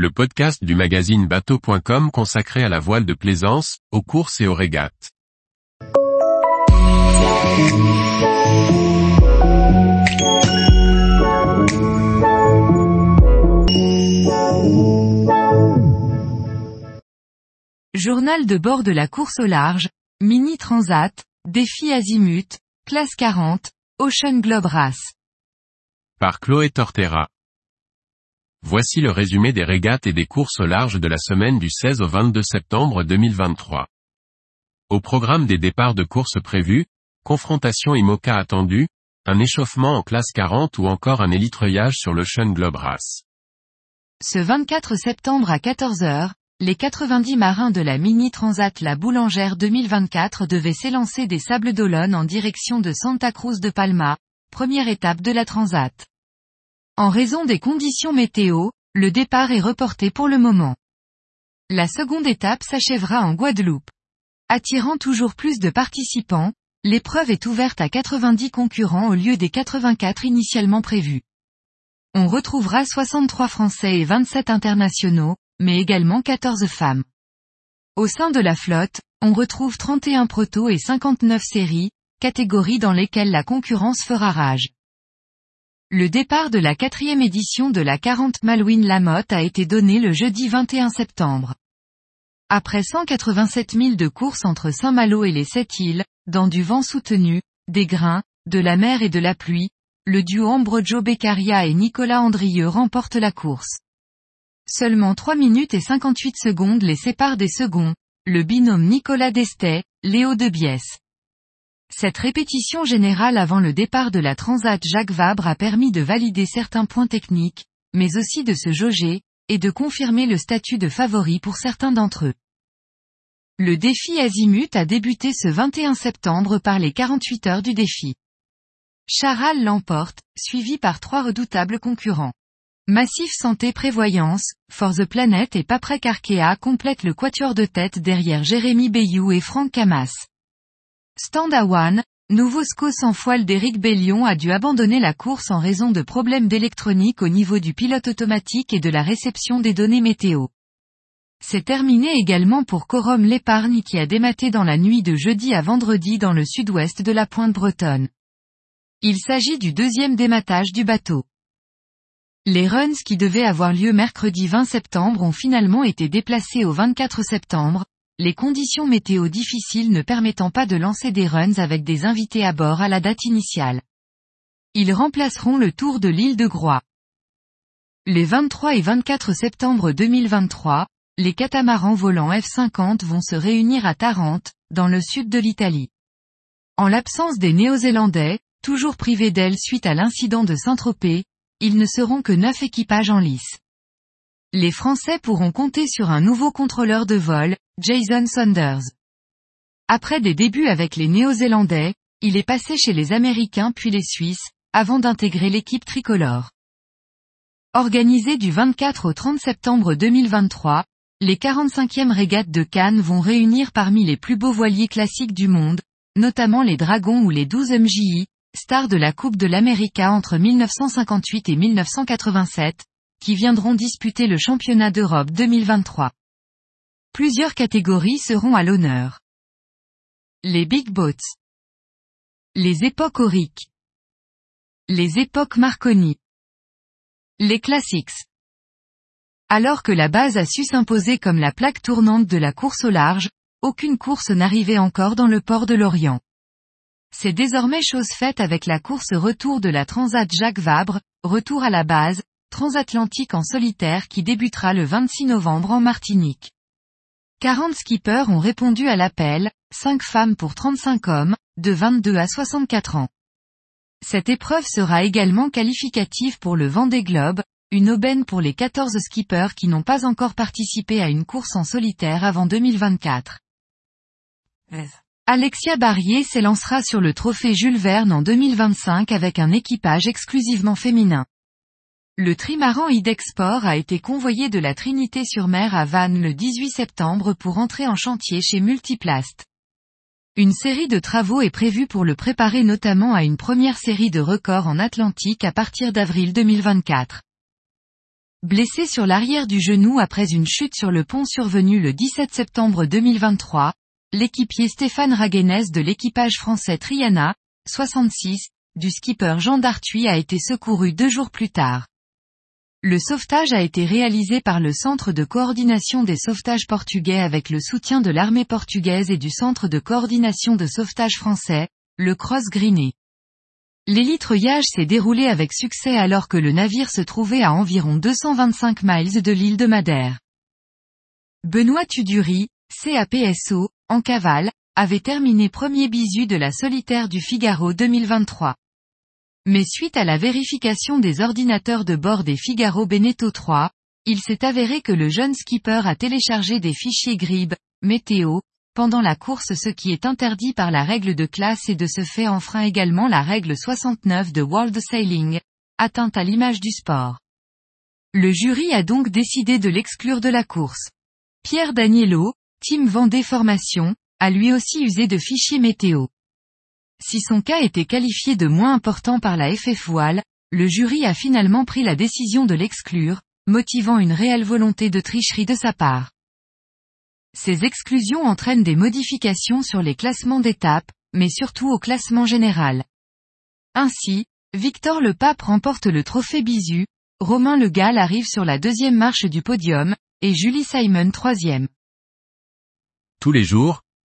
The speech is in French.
le podcast du magazine bateau.com consacré à la voile de plaisance, aux courses et aux régates. Journal de bord de la course au large, Mini Transat, Défi Azimut, Classe 40, Ocean Globe Race. Par Chloé Tortera. Voici le résumé des régates et des courses au large de la semaine du 16 au 22 septembre 2023. Au programme des départs de courses prévus, confrontation IMOCA attendue, un échauffement en classe 40 ou encore un élitreillage sur l'Ocean Globe Race. Ce 24 septembre à 14h, les 90 marins de la Mini Transat La Boulangère 2024 devaient s'élancer des Sables d'Olonne en direction de Santa Cruz de Palma, première étape de la Transat. En raison des conditions météo, le départ est reporté pour le moment. La seconde étape s'achèvera en Guadeloupe. Attirant toujours plus de participants, l'épreuve est ouverte à 90 concurrents au lieu des 84 initialement prévus. On retrouvera 63 Français et 27 internationaux, mais également 14 femmes. Au sein de la flotte, on retrouve 31 protos et 59 séries, catégories dans lesquelles la concurrence fera rage. Le départ de la quatrième édition de la 40 Malouine Lamotte a été donné le jeudi 21 septembre. Après 187 000 de courses entre Saint-Malo et les sept îles, dans du vent soutenu, des grains, de la mer et de la pluie, le duo Ambrogio Beccaria et Nicolas Andrieux remporte la course. Seulement 3 minutes et 58 secondes les séparent des seconds, le binôme Nicolas Destet, Léo de Biesse. Cette répétition générale avant le départ de la Transat Jacques Vabre a permis de valider certains points techniques, mais aussi de se jauger, et de confirmer le statut de favori pour certains d'entre eux. Le défi Azimut a débuté ce 21 septembre par les 48 heures du défi. Charal l'emporte, suivi par trois redoutables concurrents. Massif Santé Prévoyance, For the Planet et Paprec Arkea complètent le quatuor de tête derrière Jérémy Bayou et Franck Camas. Stand à One, nouveau SCO sans foile d'Éric Bellion a dû abandonner la course en raison de problèmes d'électronique au niveau du pilote automatique et de la réception des données météo. C'est terminé également pour Corum l'épargne qui a dématé dans la nuit de jeudi à vendredi dans le sud-ouest de la pointe bretonne. Il s'agit du deuxième dématage du bateau. Les runs qui devaient avoir lieu mercredi 20 septembre ont finalement été déplacés au 24 septembre, les conditions météo difficiles ne permettant pas de lancer des runs avec des invités à bord à la date initiale. Ils remplaceront le tour de l'île de Groix. Les 23 et 24 septembre 2023, les catamarans volants F-50 vont se réunir à Tarente, dans le sud de l'Italie. En l'absence des Néo-Zélandais, toujours privés d'ailes suite à l'incident de Saint-Tropez, ils ne seront que neuf équipages en lice. Les Français pourront compter sur un nouveau contrôleur de vol, Jason Saunders. Après des débuts avec les Néo-Zélandais, il est passé chez les Américains puis les Suisses, avant d'intégrer l'équipe tricolore. Organisée du 24 au 30 septembre 2023, les 45e régates de Cannes vont réunir parmi les plus beaux voiliers classiques du monde, notamment les Dragons ou les 12 MJI, stars de la Coupe de l'América entre 1958 et 1987, qui viendront disputer le championnat d'Europe 2023. Plusieurs catégories seront à l'honneur. Les Big Boats. Les époques auriques. Les époques Marconi. Les Classics. Alors que la base a su s'imposer comme la plaque tournante de la course au large, aucune course n'arrivait encore dans le port de Lorient. C'est désormais chose faite avec la course retour de la Transat Jacques Vabre, retour à la base, transatlantique en solitaire qui débutera le 26 novembre en Martinique. 40 skippers ont répondu à l'appel, 5 femmes pour 35 hommes, de 22 à 64 ans. Cette épreuve sera également qualificative pour le Vendée Globe, une aubaine pour les 14 skippers qui n'ont pas encore participé à une course en solitaire avant 2024. Alexia Barrier s'élancera sur le trophée Jules Verne en 2025 avec un équipage exclusivement féminin. Le trimaran Idexport a été convoyé de la Trinité-sur-Mer à Vannes le 18 septembre pour entrer en chantier chez Multiplast. Une série de travaux est prévue pour le préparer notamment à une première série de records en Atlantique à partir d'avril 2024. Blessé sur l'arrière du genou après une chute sur le pont survenue le 17 septembre 2023, l'équipier Stéphane Raguenes de l'équipage français Triana, 66, du skipper Jean Dartuy a été secouru deux jours plus tard. Le sauvetage a été réalisé par le Centre de coordination des sauvetages portugais avec le soutien de l'armée portugaise et du Centre de coordination de sauvetage français, le Cross Greené. L'élitreuillage s'est déroulé avec succès alors que le navire se trouvait à environ 225 miles de l'île de Madère. Benoît Tuduri, CAPSO, en cavale, avait terminé premier bisu de la solitaire du Figaro 2023. Mais suite à la vérification des ordinateurs de bord des Figaro Beneteau 3, il s'est avéré que le jeune skipper a téléchargé des fichiers GRIB, météo, pendant la course ce qui est interdit par la règle de classe et de ce fait enfreint également la règle 69 de World Sailing, atteinte à l'image du sport. Le jury a donc décidé de l'exclure de la course. Pierre Daniello, Team Vendée Formation, a lui aussi usé de fichiers météo. Si son cas était qualifié de moins important par la FF le jury a finalement pris la décision de l'exclure, motivant une réelle volonté de tricherie de sa part. Ces exclusions entraînent des modifications sur les classements d'étapes, mais surtout au classement général. Ainsi, Victor Le Pape remporte le trophée Bisu, Romain Le Gall arrive sur la deuxième marche du podium, et Julie Simon troisième. Tous les jours,